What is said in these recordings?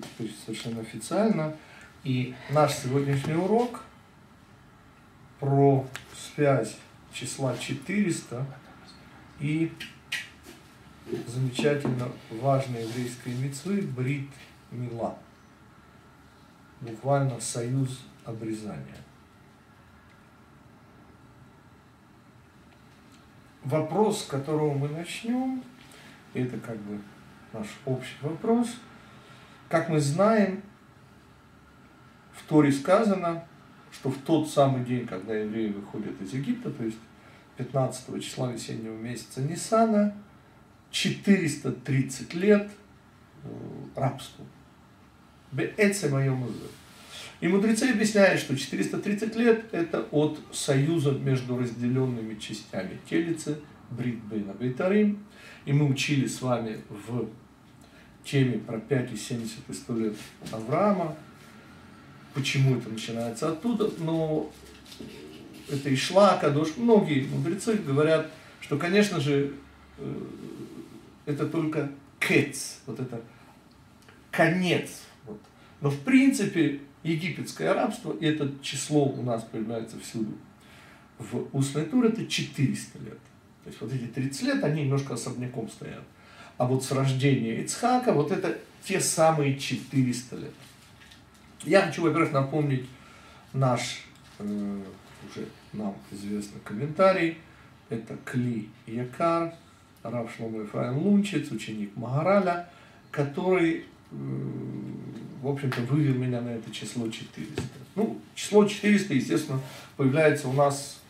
теперь совершенно официально. И наш сегодняшний урок про связь числа 400 и замечательно важной еврейской мецвы Брит Мила. Буквально союз обрезания. Вопрос, с которого мы начнем, это как бы наш общий вопрос. Как мы знаем, в Торе сказано, что в тот самый день, когда евреи выходят из Египта, то есть 15 числа весеннего месяца Нисана, 430 лет э, рабству. Беэце моем И мудрецы объясняют, что 430 лет это от союза между разделенными частями телицы, Брит Бейна Бейтарим. И мы учили с вами в теме про 5 и 70 и 100 лет Авраама, почему это начинается оттуда, но это и шла Кадош, многие мудрецы говорят, что, конечно же, э, это только кец, вот это конец. Вот. Но в принципе египетское рабство, и это число у нас появляется всюду, в устной туре это 400 лет. То есть вот эти 30 лет, они немножко особняком стоят. А вот с рождения Ицхака, вот это те самые 400 лет. Я хочу, во-первых, напомнить наш э, уже нам известный комментарий. Это Кли Якар, Рав Шломо Ефраим Лунчиц, ученик Магараля, который, э, в общем-то, вывел меня на это число 400. Ну, число 400, естественно, появляется у нас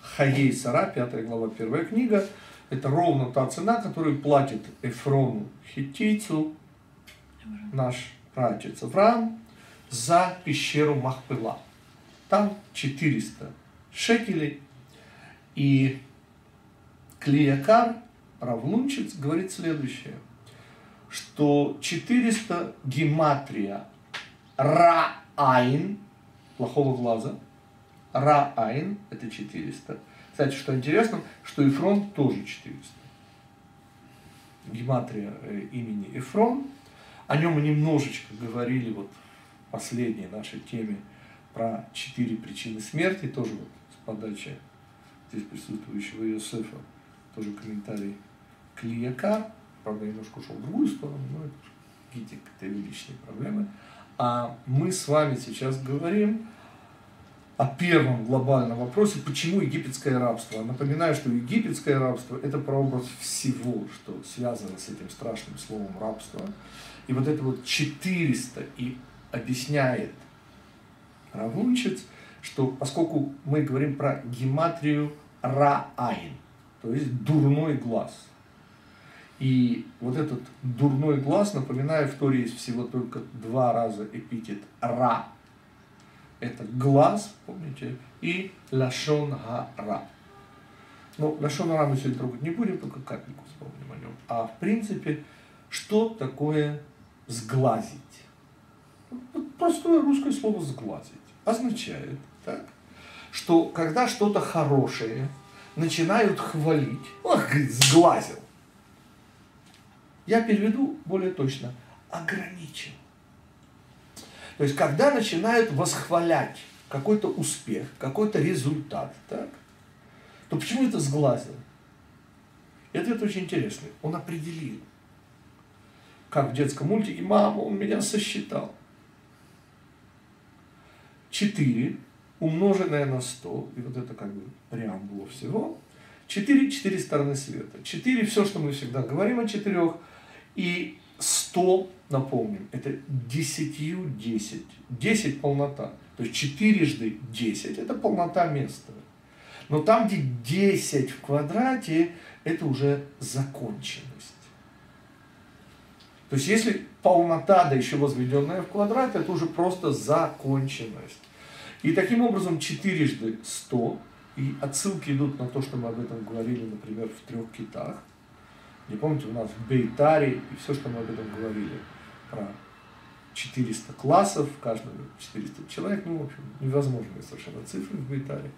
в Хаей Сара, 5 глава, первая книга. Это ровно та цена, которую платит Эфрону Хитийцу, наш праотец Авраам, за пещеру Махпыла. Там 400 шекелей. И Клиякар, Равлунчиц, говорит следующее, что 400 гематрия Ра-Айн, плохого глаза, Ра-Айн, это 400. Кстати, что интересно, что Ефрон тоже 400. Гематрия э, имени Ефрон. О нем мы немножечко говорили вот в последней нашей теме про четыре причины смерти, тоже вот с подачи здесь присутствующего Иосифа, тоже комментарий Клияка, правда, немножко ушел в другую сторону, но это какие-то личные проблемы. А мы с вами сейчас говорим о первом глобальном вопросе, почему египетское рабство. Напоминаю, что египетское рабство – это прообраз всего, что связано с этим страшным словом рабство. И вот это вот 400 и объясняет Равунчиц, что поскольку мы говорим про гематрию Раайн, то есть дурной глаз. И вот этот дурной глаз, напоминаю, в Торе есть всего только два раза эпитет Ра. Это глаз, помните, и Лашон Га-Ра. Но Лашон мы сегодня трогать не будем, только капельку вспомним о нем. А в принципе, что такое сглазить? Простое русское слово «сглазить» означает, так, что когда что-то хорошее начинают хвалить, ох, сглазил. Я переведу более точно, ограничил. То есть, когда начинают восхвалять какой-то успех, какой-то результат, так, то почему это сглазил? И ответ очень интересный. Он определил, как в детском мультике, мама, он меня сосчитал. 4 умноженное на 100, и вот это как бы преамбула всего, 4, 4 стороны света. 4, все, что мы всегда говорим о четырех, и 100, напомним, это 10 10. 10 полнота. То есть 4 жды 10 это полнота места. Но там, где 10 в квадрате, это уже законченность. То есть если полнота, да еще возведенная в квадрат, это уже просто законченность. И таким образом четырежды 100, и отсылки идут на то, что мы об этом говорили, например, в трех китах. Не помните, у нас в Бейтаре, и все, что мы об этом говорили, про 400 классов, каждого 400 человек, ну, в общем, невозможные совершенно цифры в Бейтаре.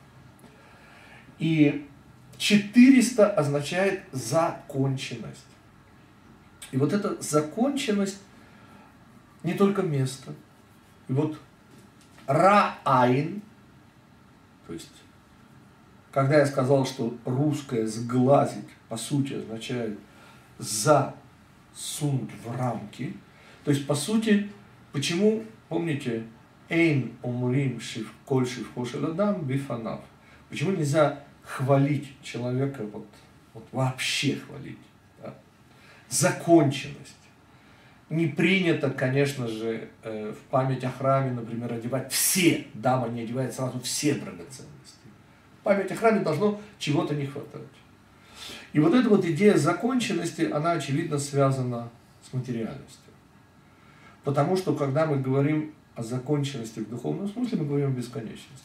И 400 означает законченность. И вот эта законченность не только место. И вот Ра-Айн, то есть, когда я сказал, что русское сглазить, по сути, означает засунуть в рамки, то есть, по сути, почему, помните, Эйн умрим шив коль шив хошеладам бифанав. Почему нельзя хвалить человека, вот, вот вообще хвалить? Да? Законченность. Не принято, конечно же, э, в память о храме, например, одевать все, дама не одевает сразу все драгоценности. В память о храме должно чего-то не хватать. И вот эта вот идея законченности, она очевидно связана с материальностью. Потому что когда мы говорим о законченности в духовном смысле, мы говорим о бесконечности.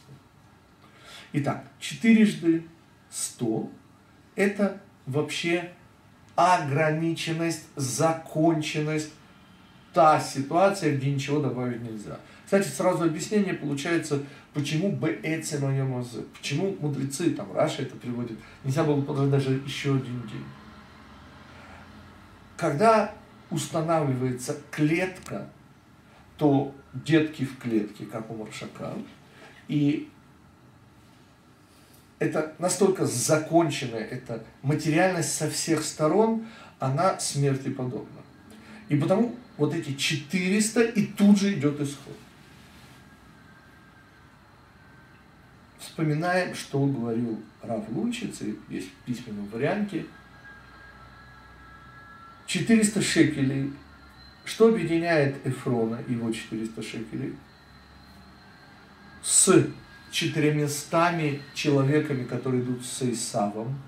Итак, четырежды сто – это вообще ограниченность, законченность, та ситуация, где ничего добавить нельзя. Кстати, сразу объяснение получается, почему бээце мазе, почему мудрецы, там, Раша это приводит, нельзя было подождать даже еще один день. Когда устанавливается клетка, то детки в клетке, как у Маршака, и это настолько законченная, это материальность со всех сторон, она смерти подобна. И потому вот эти 400, и тут же идет исход. Вспоминаем, что говорил Рав Лунчицы, есть в письменном варианте. 400 шекелей. Что объединяет Эфрона, его 400 шекелей? С четырьмястами человеками, которые идут с Исавом.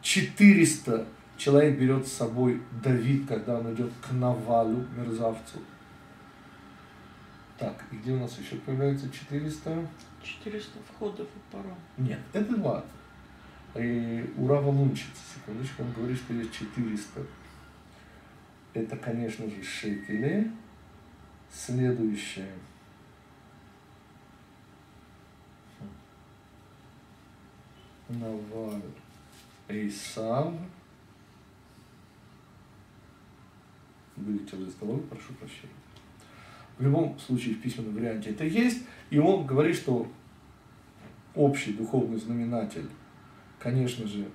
400 э, человек берет с собой Давид, когда он идет к Навалу, мерзавцу. Так, и где у нас еще появляется 400? 400 входов и паром. Нет, это два. И у Рава Лунчица, секундочку, он говорит, что есть 400. Это, конечно же, шекели. Следующее. Наваль. Эйсав. вылетело из головы, прошу прощения. В любом случае в письменном варианте это есть, и он говорит, что общий духовный знаменатель, конечно же,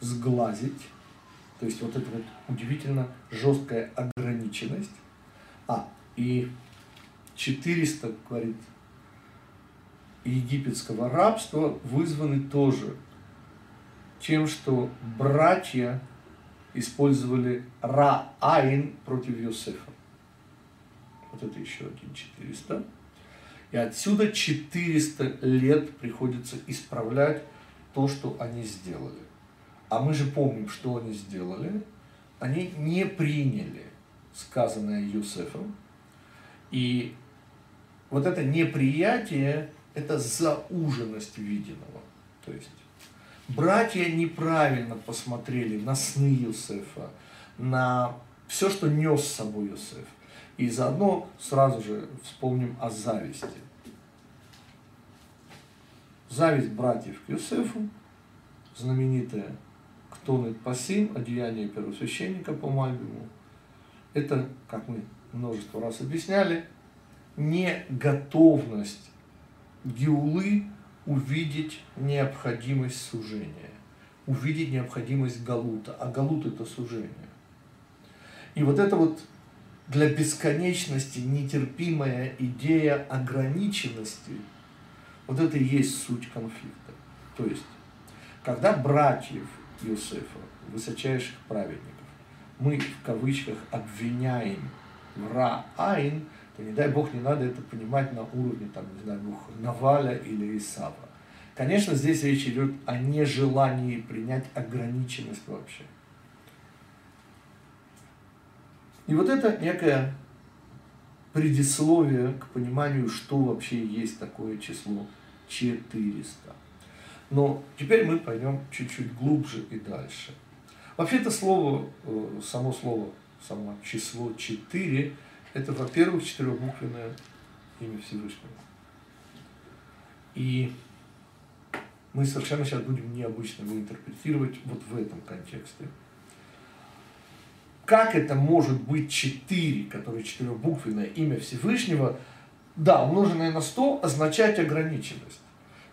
сглазить, то есть вот эта вот удивительно жесткая ограниченность. А, и 400, говорит, египетского рабства вызваны тоже тем, что братья использовали Ра-Айн против Йосефа. Вот это еще один 400. И отсюда 400 лет приходится исправлять то, что они сделали. А мы же помним, что они сделали. Они не приняли сказанное Юсефом. И вот это неприятие – это зауженность виденного. То есть братья неправильно посмотрели на сны Юсефа, на все, что нес с собой Юсеф. И заодно сразу же вспомним о зависти. Зависть братьев к Юсефу, знаменитая «Ктонет пасим», одеяние первосвященника по Мальбиму. Это, как мы множество раз объясняли, не готовность Геулы увидеть необходимость сужения, увидеть необходимость галута, а галут это сужение. И вот это вот для бесконечности нетерпимая идея ограниченности, вот это и есть суть конфликта. То есть, когда братьев Иосифа, высочайших праведников, мы в кавычках обвиняем в Ра-Айн – то не дай бог не надо это понимать на уровне, там, не знаю, Наваля или Исава. Конечно, здесь речь идет о нежелании принять ограниченность вообще. И вот это некое предисловие к пониманию, что вообще есть такое число 400. Но теперь мы пойдем чуть-чуть глубже и дальше. Вообще это слово, э, само слово, само число 4 это, во-первых, четырехбуквенное имя Всевышнего. И мы совершенно сейчас будем необычно его интерпретировать вот в этом контексте. Как это может быть 4, которое четырехбуквенное имя Всевышнего, да, умноженное на 100, означать ограниченность.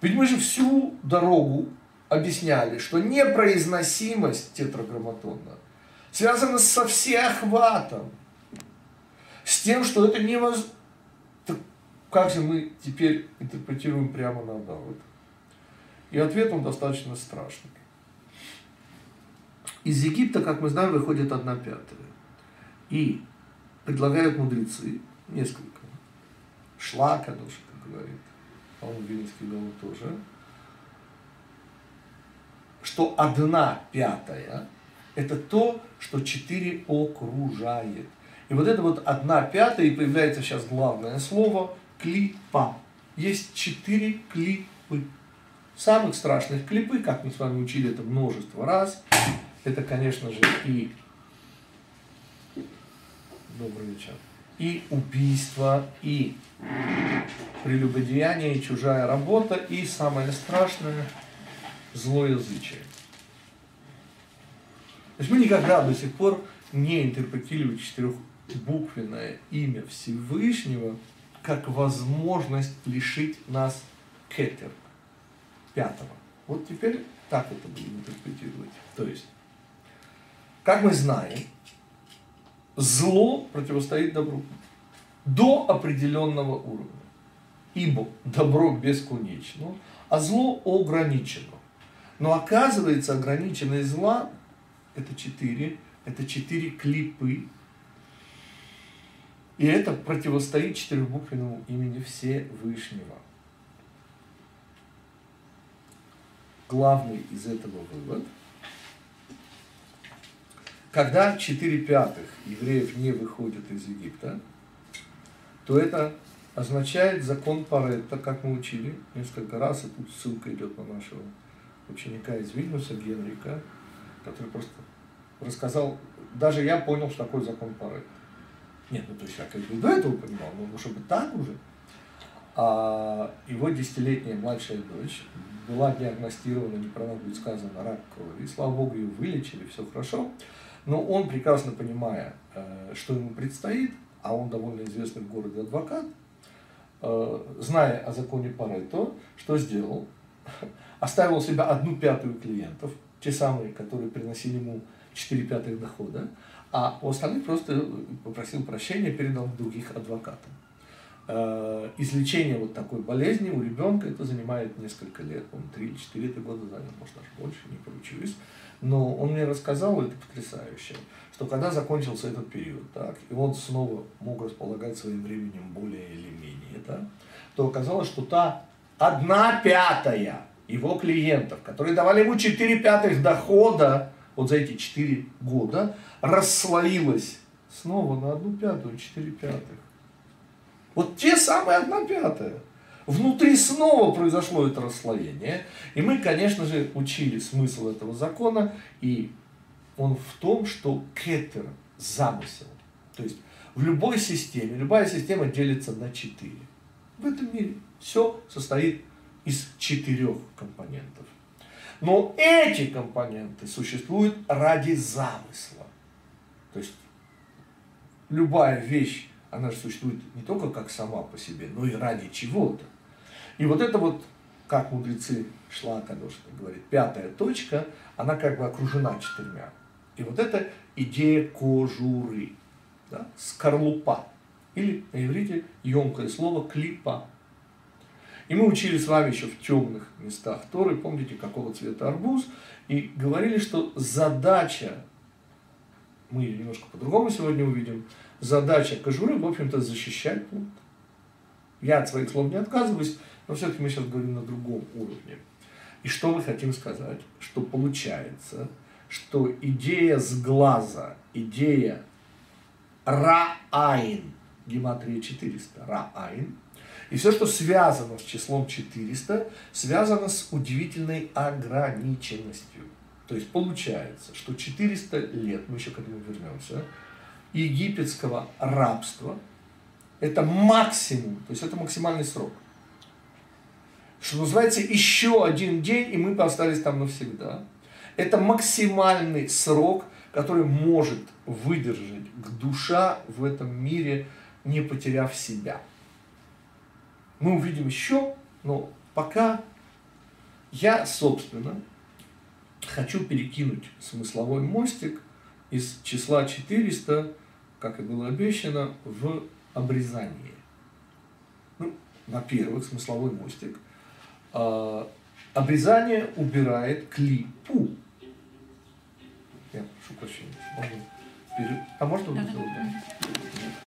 Ведь мы же всю дорогу объясняли, что непроизносимость тетраграмматона связана со всеохватом, с тем, что это невозможно. Как же мы теперь интерпретируем прямо наоборот? И ответ он достаточно страшный. Из Египта, как мы знаем, выходит одна пятая. И предлагают мудрецы, несколько, шлака, душа, как говорит, по-моему, Вильнинский Гаон тоже, что одна пятая – это то, что четыре окружает. И вот это вот одна пятая, и появляется сейчас главное слово – клипа. Есть четыре клипы. Самых страшных клипы, как мы с вами учили это множество раз – это, конечно же, и добрый вечер, и убийство, и прелюбодеяние, и чужая работа, и самое страшное – злоязычие. То есть мы никогда до сих пор не интерпретировали четырехбуквенное имя Всевышнего как возможность лишить нас кетер, пятого. Вот теперь так это будем интерпретировать. То есть как мы знаем, зло противостоит добру до определенного уровня. Ибо добро бесконечно, а зло ограничено. Но оказывается, ограниченность зла – это четыре, это четыре клипы. И это противостоит четырехбуквенному имени Всевышнего. Главный из этого вывод – когда 4 пятых евреев не выходят из Египта, то это означает закон Паретта, как мы учили несколько раз, и тут ссылка идет на нашего ученика из Вильнюса, Генрика, который просто рассказал, даже я понял, что такое закон Паретта. Нет, ну то есть я как бы до этого понимал, но чтобы так уже. А его десятилетняя младшая дочь была диагностирована, неправильно будет сказано, рак крови. И, слава богу, ее вылечили, все хорошо. Но он, прекрасно понимая, э, что ему предстоит, а он довольно известный в городе адвокат, э, зная о законе Парето, что сделал? Оставил себя одну пятую клиентов, те самые, которые приносили ему 4 пятых дохода, а у остальных просто попросил прощения, передал других адвокатам. Э, излечение вот такой болезни у ребенка это занимает несколько лет, он 3-4 года занял, может даже больше, не поручусь. Но он мне рассказал, это потрясающе, что когда закончился этот период, так, и он снова мог располагать своим временем более или менее, да, то оказалось, что та одна пятая его клиентов, которые давали ему 4 пятых дохода вот за эти 4 года, расслоилась снова на одну пятую, 4 пятых. Вот те самые одна пятая. Внутри снова произошло это расслоение. И мы, конечно же, учили смысл этого закона. И он в том, что кетер – замысел. То есть в любой системе, любая система делится на четыре. В этом мире все состоит из четырех компонентов. Но эти компоненты существуют ради замысла. То есть любая вещь, она же существует не только как сама по себе, но и ради чего-то. И вот это вот, как мудрецы шла, конечно, говорит, пятая точка, она как бы окружена четырьмя. И вот это идея кожуры, да, скорлупа. Или на иврите емкое слово клипа. И мы учили с вами еще в темных местах Торы, помните, какого цвета арбуз, и говорили, что задача, мы ее немножко по-другому сегодня увидим, задача кожуры, в общем-то, защищать. Я от своих слов не отказываюсь, но все-таки мы сейчас говорим на другом уровне. И что мы хотим сказать? Что получается, что идея с глаза, идея Раайн, гематрия 400, Раайн, и все, что связано с числом 400, связано с удивительной ограниченностью. То есть получается, что 400 лет, мы еще к этому вернемся, египетского рабства, это максимум, то есть это максимальный срок – что называется, еще один день, и мы остались там навсегда. Это максимальный срок, который может выдержать душа в этом мире, не потеряв себя. Мы увидим еще, но пока я, собственно, хочу перекинуть смысловой мостик из числа 400, как и было обещано, в обрезание. Ну, во-первых, смысловой мостик. А, обрезание убирает клипу. Я прошу прощения. А можно? Да, да, да.